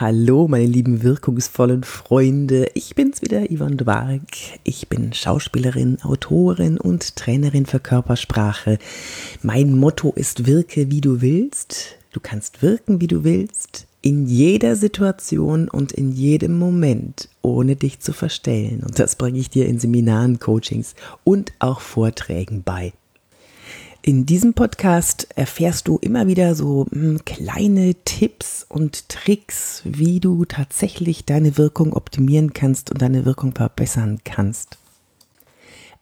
Hallo, meine lieben wirkungsvollen Freunde. Ich bin's wieder, Yvonne Dwark. Ich bin Schauspielerin, Autorin und Trainerin für Körpersprache. Mein Motto ist wirke, wie du willst. Du kannst wirken, wie du willst. In jeder Situation und in jedem Moment, ohne dich zu verstellen. Und das bringe ich dir in Seminaren, Coachings und auch Vorträgen bei. In diesem Podcast erfährst du immer wieder so hm, kleine Tipps und Tricks, wie du tatsächlich deine Wirkung optimieren kannst und deine Wirkung verbessern kannst.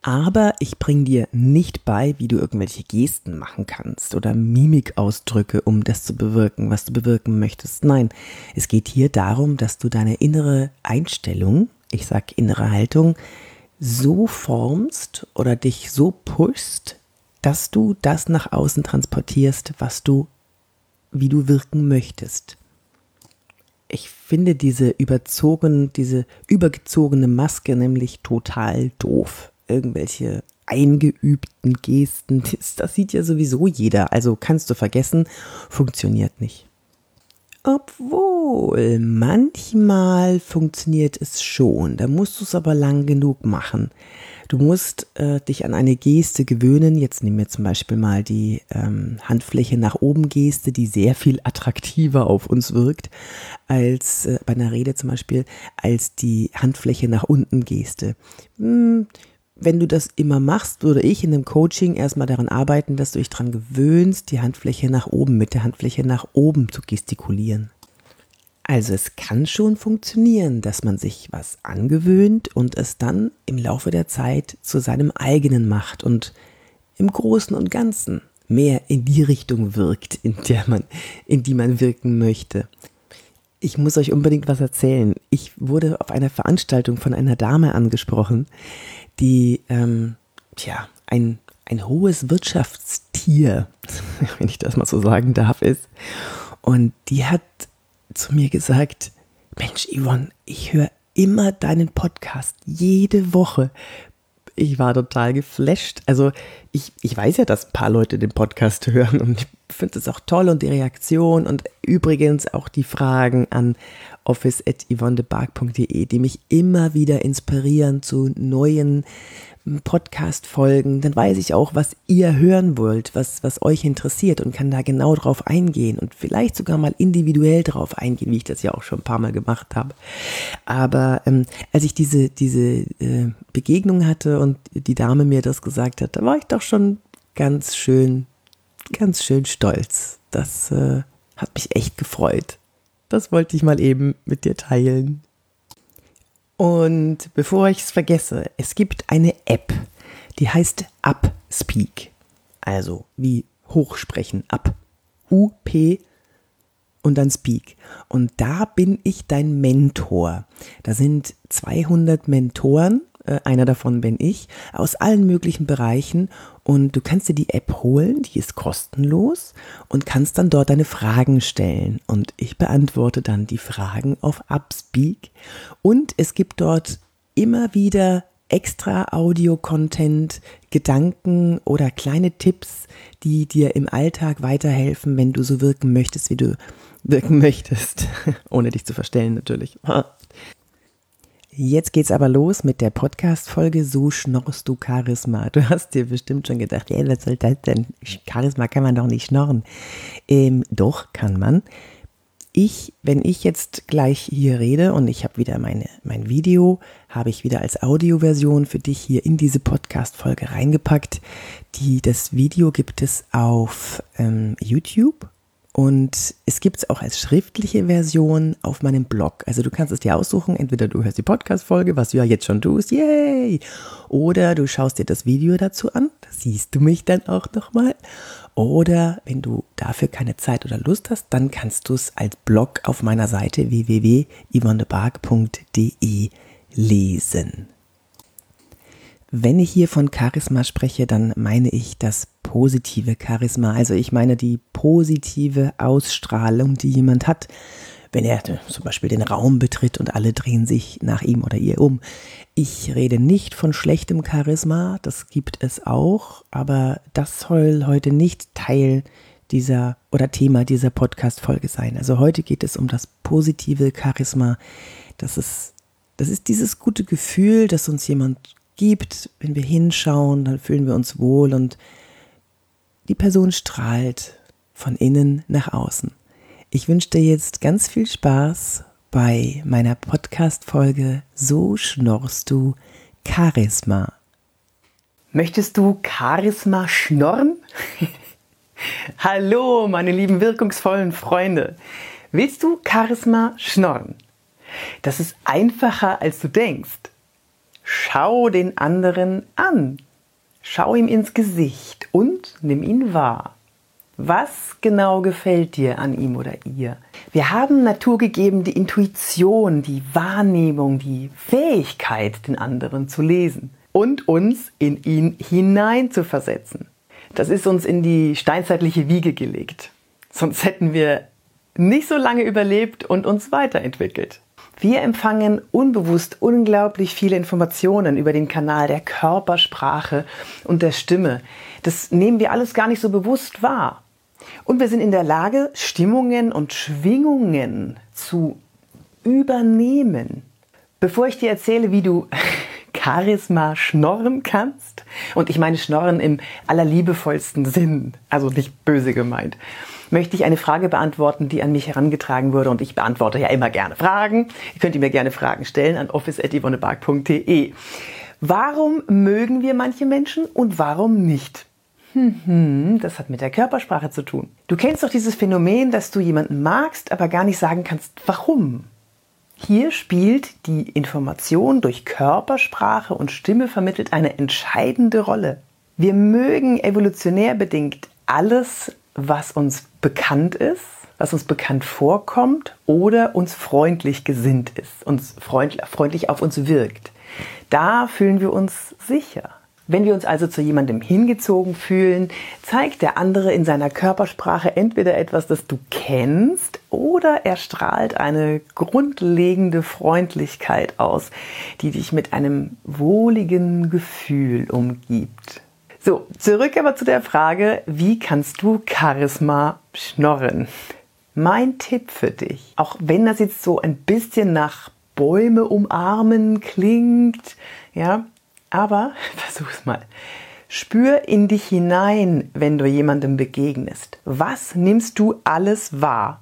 Aber ich bringe dir nicht bei, wie du irgendwelche Gesten machen kannst oder Mimikausdrücke, um das zu bewirken, was du bewirken möchtest. Nein, es geht hier darum, dass du deine innere Einstellung, ich sag innere Haltung, so formst oder dich so pushst, dass du das nach außen transportierst, was du, wie du wirken möchtest. Ich finde diese überzogen, diese übergezogene Maske nämlich total doof. Irgendwelche eingeübten Gesten, das, das sieht ja sowieso jeder. Also kannst du vergessen, funktioniert nicht. Obwohl, manchmal funktioniert es schon, da musst du es aber lang genug machen. Du musst äh, dich an eine Geste gewöhnen. Jetzt nehmen wir zum Beispiel mal die ähm, Handfläche nach oben Geste, die sehr viel attraktiver auf uns wirkt als äh, bei einer Rede zum Beispiel als die Handfläche nach unten Geste. Hm, wenn du das immer machst, würde ich in dem Coaching erstmal daran arbeiten, dass du dich daran gewöhnst, die Handfläche nach oben, mit der Handfläche nach oben zu gestikulieren. Also es kann schon funktionieren, dass man sich was angewöhnt und es dann im Laufe der Zeit zu seinem eigenen macht und im Großen und Ganzen mehr in die Richtung wirkt, in der man, in die man wirken möchte. Ich muss euch unbedingt was erzählen. Ich wurde auf einer Veranstaltung von einer Dame angesprochen, die, ähm, tja, ein, ein hohes Wirtschaftstier, wenn ich das mal so sagen darf, ist. Und die hat zu mir gesagt, Mensch, Yvonne, ich höre immer deinen Podcast, jede Woche. Ich war total geflasht. Also ich, ich weiß ja, dass ein paar Leute den Podcast hören und finde es auch toll und die Reaktion und übrigens auch die Fragen an office.yvonnebark.de, die mich immer wieder inspirieren zu neuen Podcast-Folgen, dann weiß ich auch, was ihr hören wollt, was, was euch interessiert und kann da genau drauf eingehen und vielleicht sogar mal individuell drauf eingehen, wie ich das ja auch schon ein paar Mal gemacht habe. Aber ähm, als ich diese, diese äh, Begegnung hatte und die Dame mir das gesagt hat, da war ich doch schon ganz schön, ganz schön stolz. Das äh, hat mich echt gefreut. Das wollte ich mal eben mit dir teilen. Und bevor ich es vergesse, es gibt eine App, die heißt Upspeak. Also wie hochsprechen, up. U-P und dann Speak. Und da bin ich dein Mentor. Da sind 200 Mentoren äh, einer davon bin ich, aus allen möglichen Bereichen. Und du kannst dir die App holen, die ist kostenlos und kannst dann dort deine Fragen stellen. Und ich beantworte dann die Fragen auf Upspeak. Und es gibt dort immer wieder extra Audio-Content, Gedanken oder kleine Tipps, die dir im Alltag weiterhelfen, wenn du so wirken möchtest, wie du wirken möchtest. Ohne dich zu verstellen natürlich. Jetzt geht's aber los mit der Podcast-Folge So schnorrst du Charisma. Du hast dir bestimmt schon gedacht, ey, was soll das denn? Charisma kann man doch nicht schnorren. Ähm, doch, kann man. Ich, wenn ich jetzt gleich hier rede und ich habe wieder meine, mein Video, habe ich wieder als Audioversion für dich hier in diese Podcast-Folge reingepackt. Die, das Video gibt es auf ähm, YouTube und es gibt es auch als schriftliche Version auf meinem Blog. Also du kannst es dir aussuchen, entweder du hörst die Podcast-Folge, was du ja jetzt schon tust, yay! Oder du schaust dir das Video dazu an, da siehst du mich dann auch nochmal. Oder wenn du dafür keine Zeit oder Lust hast, dann kannst du es als Blog auf meiner Seite www.yvonnebark.de lesen. Wenn ich hier von Charisma spreche, dann meine ich das positive Charisma. Also ich meine die positive Ausstrahlung, die jemand hat, wenn er zum Beispiel den Raum betritt und alle drehen sich nach ihm oder ihr um. Ich rede nicht von schlechtem Charisma, das gibt es auch, aber das soll heute nicht Teil dieser oder Thema dieser Podcast-Folge sein. Also heute geht es um das positive Charisma. Das ist, das ist dieses gute Gefühl, das uns jemand gibt. Wenn wir hinschauen, dann fühlen wir uns wohl und die Person strahlt von innen nach außen. Ich wünsche dir jetzt ganz viel Spaß bei meiner Podcast-Folge So schnorrst du Charisma. Möchtest du Charisma schnorren? Hallo, meine lieben wirkungsvollen Freunde. Willst du Charisma schnorren? Das ist einfacher, als du denkst. Schau den anderen an. Schau ihm ins Gesicht und nimm ihn wahr. Was genau gefällt dir an ihm oder ihr? Wir haben naturgegeben die Intuition, die Wahrnehmung, die Fähigkeit, den anderen zu lesen und uns in ihn hinein zu versetzen. Das ist uns in die steinzeitliche Wiege gelegt. Sonst hätten wir nicht so lange überlebt und uns weiterentwickelt. Wir empfangen unbewusst unglaublich viele Informationen über den Kanal der Körpersprache und der Stimme. Das nehmen wir alles gar nicht so bewusst wahr. Und wir sind in der Lage, Stimmungen und Schwingungen zu übernehmen. Bevor ich dir erzähle, wie du Charisma schnorren kannst, und ich meine schnorren im allerliebevollsten Sinn, also nicht böse gemeint, möchte ich eine Frage beantworten, die an mich herangetragen wurde. Und ich beantworte ja immer gerne Fragen. Ihr könnt mir gerne Fragen stellen an office.yvonnebark.de. Warum mögen wir manche Menschen und warum nicht? Hm, das hat mit der Körpersprache zu tun. Du kennst doch dieses Phänomen, dass du jemanden magst, aber gar nicht sagen kannst, warum. Hier spielt die Information durch Körpersprache und Stimme vermittelt eine entscheidende Rolle. Wir mögen evolutionär bedingt alles, was uns bekannt ist, was uns bekannt vorkommt oder uns freundlich gesinnt ist, uns freundlich auf uns wirkt. Da fühlen wir uns sicher. Wenn wir uns also zu jemandem hingezogen fühlen, zeigt der andere in seiner Körpersprache entweder etwas, das du kennst, oder er strahlt eine grundlegende Freundlichkeit aus, die dich mit einem wohligen Gefühl umgibt. So, zurück aber zu der Frage, wie kannst du Charisma schnorren? Mein Tipp für dich, auch wenn das jetzt so ein bisschen nach Bäume umarmen klingt, ja, aber versuch's mal. Spür in dich hinein, wenn du jemandem begegnest. Was nimmst du alles wahr?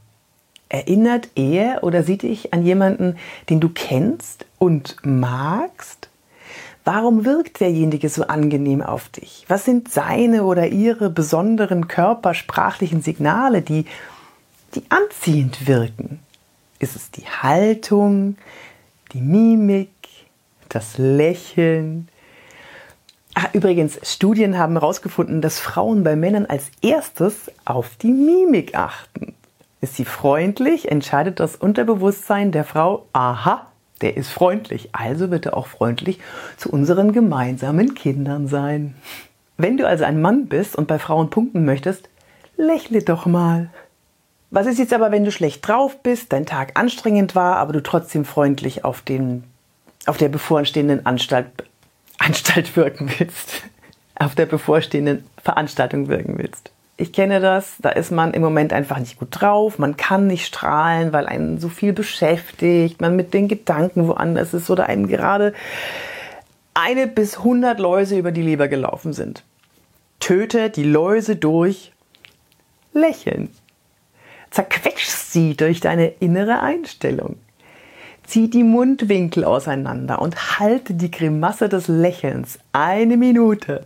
Erinnert er oder sieht dich an jemanden, den du kennst und magst? Warum wirkt derjenige so angenehm auf dich? Was sind seine oder ihre besonderen körpersprachlichen Signale, die, die anziehend wirken? Ist es die Haltung, die Mimik, das Lächeln, Ah, übrigens, Studien haben herausgefunden, dass Frauen bei Männern als erstes auf die Mimik achten. Ist sie freundlich, entscheidet das Unterbewusstsein der Frau, aha, der ist freundlich, also wird er auch freundlich zu unseren gemeinsamen Kindern sein. Wenn du also ein Mann bist und bei Frauen punkten möchtest, lächle doch mal. Was ist jetzt aber, wenn du schlecht drauf bist, dein Tag anstrengend war, aber du trotzdem freundlich auf, den, auf der bevorstehenden Anstalt Anstalt wirken willst, auf der bevorstehenden Veranstaltung wirken willst. Ich kenne das, da ist man im Moment einfach nicht gut drauf, man kann nicht strahlen, weil einen so viel beschäftigt, man mit den Gedanken woanders ist oder einem gerade eine bis hundert Läuse über die Leber gelaufen sind. Töte die Läuse durch Lächeln. Zerquetsch sie durch deine innere Einstellung. Zieh die Mundwinkel auseinander und halte die Grimasse des Lächelns eine Minute.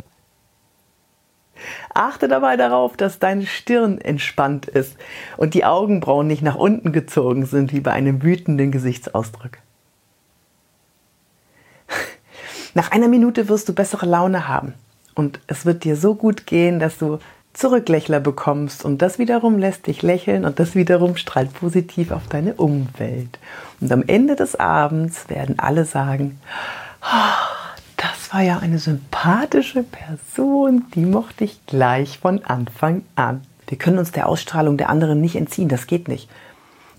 Achte dabei darauf, dass deine Stirn entspannt ist und die Augenbrauen nicht nach unten gezogen sind wie bei einem wütenden Gesichtsausdruck. Nach einer Minute wirst du bessere Laune haben und es wird dir so gut gehen, dass du Zurücklächler bekommst und das wiederum lässt dich lächeln und das wiederum strahlt positiv auf deine Umwelt. Und am Ende des Abends werden alle sagen, oh, das war ja eine sympathische Person, die mochte ich gleich von Anfang an. Wir können uns der Ausstrahlung der anderen nicht entziehen, das geht nicht.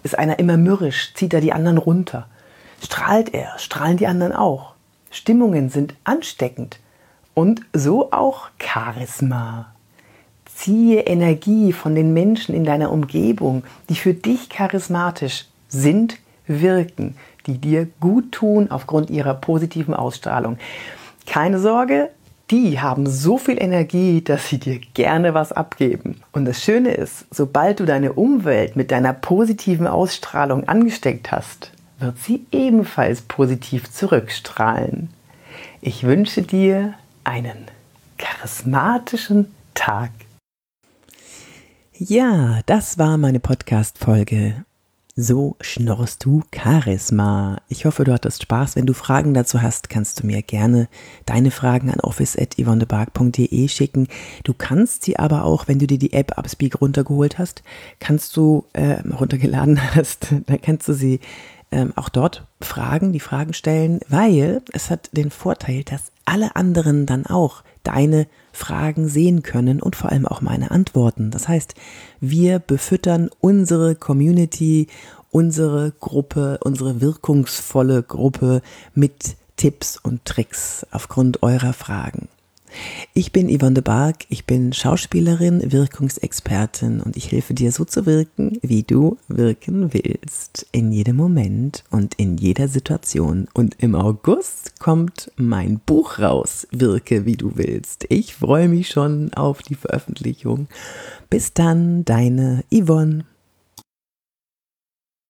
Ist einer immer mürrisch, zieht er die anderen runter. Strahlt er, strahlen die anderen auch. Stimmungen sind ansteckend und so auch Charisma Ziehe Energie von den Menschen in deiner Umgebung, die für dich charismatisch sind, wirken, die dir gut tun aufgrund ihrer positiven Ausstrahlung. Keine Sorge, die haben so viel Energie, dass sie dir gerne was abgeben. Und das Schöne ist, sobald du deine Umwelt mit deiner positiven Ausstrahlung angesteckt hast, wird sie ebenfalls positiv zurückstrahlen. Ich wünsche dir einen charismatischen Tag. Ja, das war meine Podcast-Folge so schnorrst du Charisma. Ich hoffe, du hattest Spaß. Wenn du Fragen dazu hast, kannst du mir gerne deine Fragen an office.yvonnebark.de schicken. Du kannst sie aber auch, wenn du dir die App Upspeak runtergeholt hast, kannst du, äh, runtergeladen hast, dann kannst du sie ähm, auch dort fragen, die Fragen stellen, weil es hat den Vorteil, dass alle anderen dann auch deine Fragen sehen können und vor allem auch meine Antworten. Das heißt, wir befüttern unsere Community, unsere Gruppe, unsere wirkungsvolle Gruppe mit Tipps und Tricks aufgrund eurer Fragen. Ich bin Yvonne de Barg, ich bin Schauspielerin, Wirkungsexpertin und ich helfe dir so zu wirken, wie du wirken willst. In jedem Moment und in jeder Situation. Und im August kommt mein Buch raus, Wirke, wie du willst. Ich freue mich schon auf die Veröffentlichung. Bis dann, deine Yvonne.